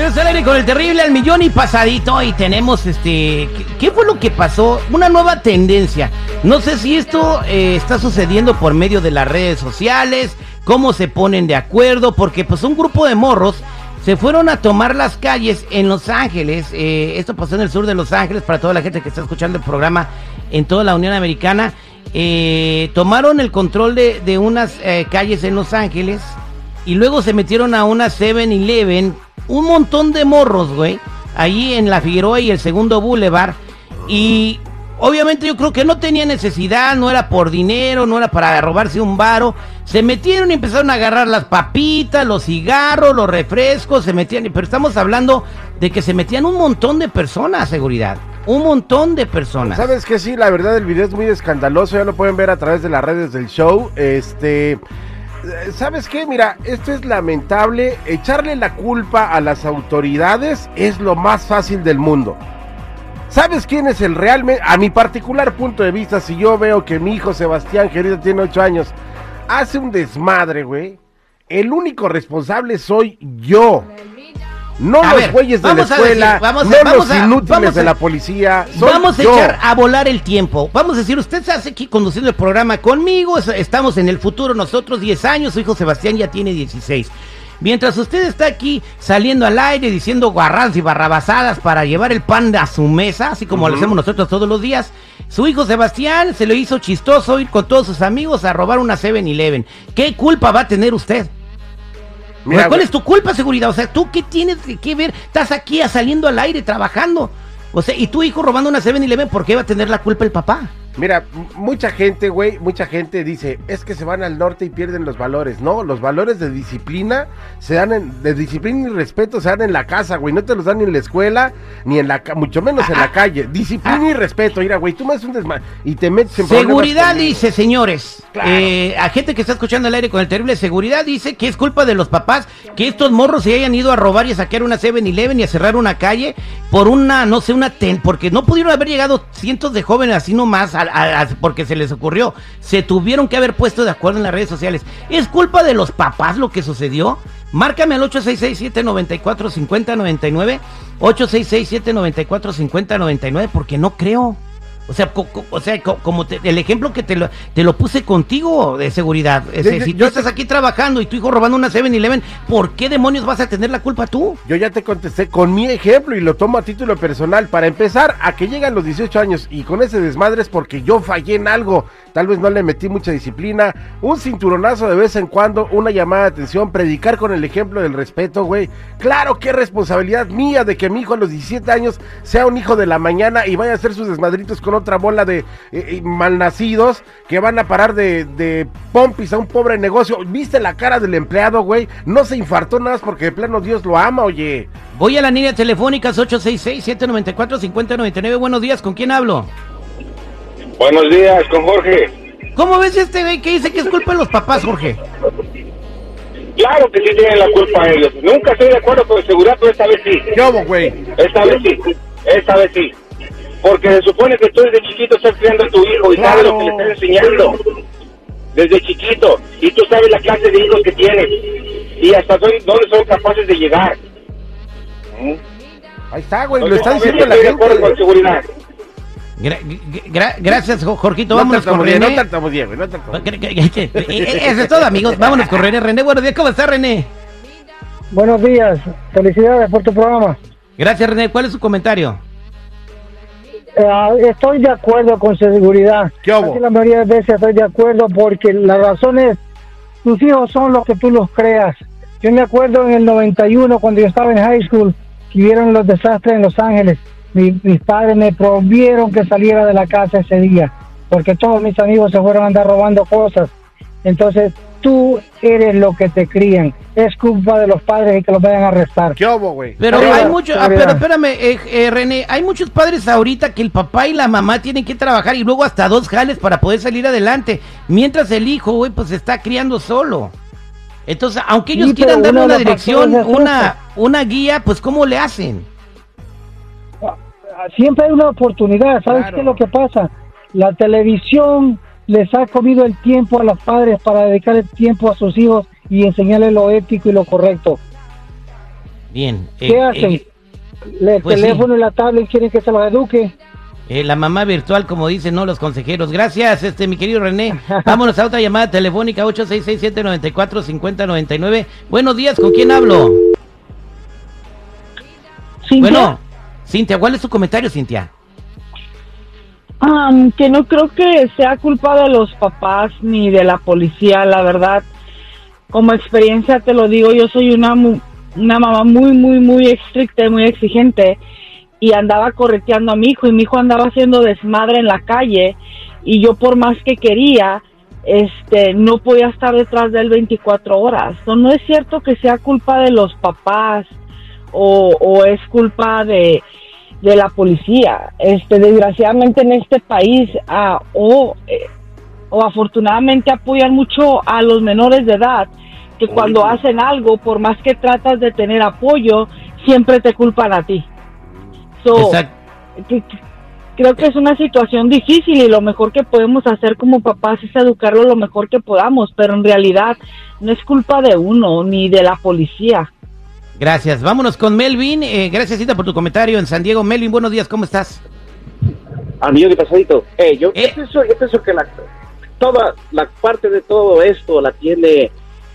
Al aire con el terrible al millón y pasadito y tenemos este, ¿qué, fue lo que pasó? Una nueva tendencia. No sé si esto eh, está sucediendo por medio de las redes sociales, cómo se ponen de acuerdo, porque pues un grupo de morros se fueron a tomar las calles en Los Ángeles. eh, esto pasó en el sur de Los Ángeles para toda la gente que está escuchando el programa en toda la Unión Americana. Eh, tomaron el control de, unas calles en Los Ángeles y luego se metieron a una 7-Eleven. Un montón de morros, güey. Ahí en la Figueroa y el segundo Boulevard. Y obviamente yo creo que no tenía necesidad, no era por dinero, no era para robarse un varo. Se metieron y empezaron a agarrar las papitas, los cigarros, los refrescos, se metían. Pero estamos hablando de que se metían un montón de personas, seguridad. Un montón de personas. ¿Sabes que Sí, la verdad el video es muy escandaloso, ya lo pueden ver a través de las redes del show. Este, ¿sabes qué? Mira, esto es lamentable. Echarle la culpa a las autoridades es lo más fácil del mundo. ¿Sabes quién es el realmente? A mi particular punto de vista, si yo veo que mi hijo Sebastián, que ahorita tiene 8 años, hace un desmadre, güey, el único responsable soy yo. No A los ver, güeyes de la escuela, decir, vamos a- no vamos los a- inútiles vamos de la policía. Vamos a yo. echar a volar el tiempo. Vamos a decir, usted se hace aquí conduciendo el programa conmigo. es- Estamos en el futuro, nosotros 10 años, su hijo Sebastián ya tiene 16. Mientras usted está aquí saliendo al aire diciendo guarradas y barrabasadas para llevar el pan a su mesa, así como lo hacemos nosotros todos los días, su hijo Sebastián se lo hizo chistoso ir con todos sus amigos a robar una 7-Eleven. ¿Qué culpa va a tener usted? Mira, ¿Cuál güey, es tu culpa, seguridad? O sea, ¿tú qué tienes que ver? Estás aquí saliendo al aire trabajando. O sea, y tu hijo robando una 7-Eleven, ¿por qué va a tener la culpa el papá? Mira, mucha gente, güey, mucha gente dice, es que se van al norte y pierden los valores. No, los valores de disciplina se dan en, de disciplina y respeto se dan en la casa, güey. No te los dan ni en la escuela, ni en la, mucho menos en la calle. Disciplina y respeto. Mira, güey, tú me haces un desma y te metes en Seguridad dice, señores, Claro. eh, a gente que está escuchando el aire con el terrible seguridad dice que es culpa de los papás que estos morros se hayan ido a robar y a saquear una 7-Eleven y a cerrar una calle por una, no sé, una ten, porque no pudieron haber llegado cientos de jóvenes así nomás a- porque se les ocurrió. Se tuvieron que haber puesto de acuerdo en las redes sociales. ¿Es culpa de los papás lo que sucedió? Márcame al 866-794-5099, 866-794-5099, porque no creo. O sea, co- co- o sea, co- como te- el ejemplo que te lo, te lo puse contigo de seguridad. Ese, yo- si tú yo estás aquí trabajando y tu hijo robando una 7-Eleven, ¿por qué demonios vas a tener la culpa tú? Yo ya te contesté con mi ejemplo y lo tomo a título personal. Para empezar, a que llegan los 18 años y con ese desmadre es porque yo fallé en algo. Tal vez no le metí mucha disciplina. Un cinturonazo de vez en cuando, una llamada de atención, predicar con el ejemplo del respeto, güey. Claro es responsabilidad mía de que mi hijo a los 17 años sea un hijo de la mañana y vaya a hacer sus desmadritos con otra bola de eh, eh, malnacidos que van a parar de, de pompis a un pobre negocio. ¿Viste la cara del empleado, güey? No se infartó nada más porque de plano Dios lo ama, oye. Voy a la línea telefónica 866-794-5099. Buenos días, ¿con quién hablo? Buenos días, con Jorge. ¿Cómo ves este güey que dice que es culpa de los papás, Jorge? Claro que sí tienen la culpa ellos. Nunca estoy de acuerdo con seguridad, pero esta vez sí. ¿Qué güey? Esta vez sí. Esta vez sí. Porque se supone que tú desde chiquito estás criando a tu hijo y Claro. sabes lo que le estás enseñando. Desde chiquito. Y tú sabes la clase de hijos que tienes. Y hasta dónde son capaces de llegar. ¿Mm? Ahí está, güey. Lo está diciendo la estoy de acuerdo con gente. seguridad. Gra- gra- gracias, Jo- Jorgito. No Vámonos con tratamos bien, René. no tratamos bien. No gr- gr- eh, Eso es todo, amigos. Vámonos con René. René, buenos días. ¿Cómo está, René? Buenos días, felicidades por tu programa. Gracias, René. ¿Cuál es su comentario? Eh, estoy de acuerdo con seguridad. ¿Qué hubo? Casi la mayoría de veces estoy de acuerdo porque la razón es, tus hijos son lo que tú los creas. Yo me acuerdo en el 91 cuando yo estaba en high school, que vieron los desastres en Los Ángeles. Mi- mis padres me prohibieron que saliera de la casa ese día, porque todos mis amigos se fueron a andar robando cosas. Entonces, tú eres lo que te crían. Es culpa de los padres y que los vayan a arrestar. ¿Qué hubo, güey? Pero Arriba, hay muchos, ah, pero espérame, eh, eh, René, hay muchos padres ahorita que el papá y la mamá tienen que trabajar y luego hasta dos jales para poder salir adelante, mientras el hijo, güey, pues se está criando solo. Entonces, aunque ellos Sí, quieran darle una dirección, una, eso. una guía, pues ¿cómo le hacen? Siempre hay una oportunidad. ¿Sabes Claro. qué es lo que pasa? La televisión les ha comido el tiempo a los padres para dedicar el tiempo a sus hijos y enseñarles lo ético y lo correcto. Bien. ¿Qué eh, hacen? eh, El pues teléfono y la tablet quieren que se los eduque. eh, la mamá virtual, como dicen, no los consejeros. Gracias, este mi querido René. Vámonos a otra llamada telefónica 8667-945099. Buenos días, ¿con quién hablo? Bueno, Cintia, ¿cuál es tu comentario, Cintia? am, que no creo que sea culpa de los papás ni de la policía, la verdad. Como experiencia te lo digo, yo soy una, una mamá muy, muy, muy estricta y muy exigente y andaba correteando a mi hijo y mi hijo andaba haciendo desmadre en la calle y yo por más que quería, este, no podía estar detrás de él 24 horas. No es cierto que sea culpa de los papás o, o es culpa de, de la policía. Este, desgraciadamente en este país ah, o, eh, o afortunadamente apoyan mucho a los menores de edad que cuando hacen algo, por más que tratas de tener apoyo, siempre te culpan a ti. So, que- creo que es una situación difícil y lo mejor que podemos hacer como papás es educarlo lo mejor que podamos, pero en realidad no es culpa de uno ni de la policía. Gracias. Vámonos con Melvin. Eh, gracias, por tu comentario en San Diego. Melvin, buenos días, ¿cómo estás? millón de pasadito. Eh, yo, Eh. yo pienso, yo pienso que la, toda la parte de todo esto la tiene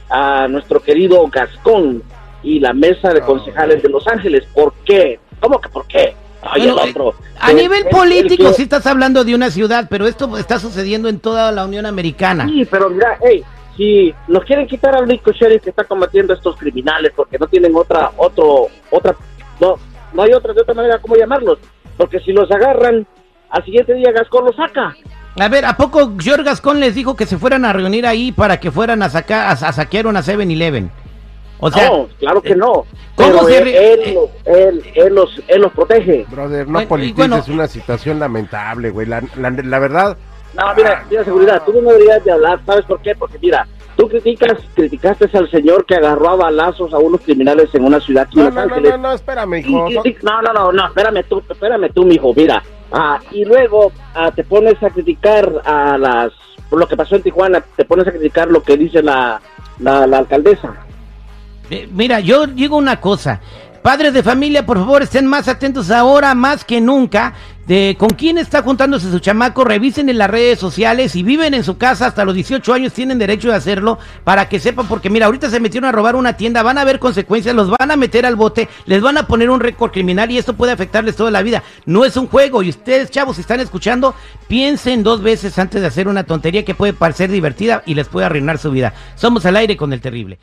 a nuestro querido Gascón y la mesa de concejales de Los Ángeles. ¿Por qué? ¿Cómo que por qué? Ay, Bueno, el otro. eh, a Él- nivel él- él político, sí estás hablando de una ciudad, pero esto está sucediendo en toda la Unión Americana. Sí, pero mira, hey, si nos quieren quitar al rico sheriff que está combatiendo a estos criminales porque no tienen otra, otro, otra, no, no hay otra, de otra manera cómo llamarlos, porque si los agarran, al siguiente día Gascón los saca. A ver, ¿a poco George Gascón les dijo que se fueran a reunir ahí para que fueran a sacar, a, a saquear una 7-Eleven? O sea, no, claro que eh, no. ¿cómo Pero se él, eh, él, él los, él los protege. Brother, no Bueno, politices bueno- una situación lamentable, güey. La, la- la verdad, No, mira, mira, seguridad, tú no deberías de hablar, ¿sabes por qué? Porque mira, tú criticas, criticaste al señor que agarró a balazos a unos criminales en una ciudad aquí no, en Los no, no, Ángeles. no, no, espérame, Y- hijo. y- y- no, no, no, no, espérame tú, espérame tú, mijo, mira. Ah, y luego ah, te pones a criticar a las, por lo que pasó en Tijuana, te pones a criticar lo que dice la, la, la alcaldesa. eh, mira, yo digo una cosa. Padres de familia, por favor, estén más atentos ahora más que nunca de con quién está juntándose su chamaco. Revisen en las redes sociales. Si viven en su casa hasta los 18 años, tienen derecho de hacerlo para que sepan. Porque mira, ahorita se metieron a robar una tienda, van a haber consecuencias, los van a meter al bote, les van a poner un récord criminal y esto puede afectarles toda la vida. No es un juego. Y ustedes, chavos, si están escuchando, piensen dos veces antes de hacer una tontería que puede parecer divertida y les puede arruinar su vida. Somos al aire con el terrible.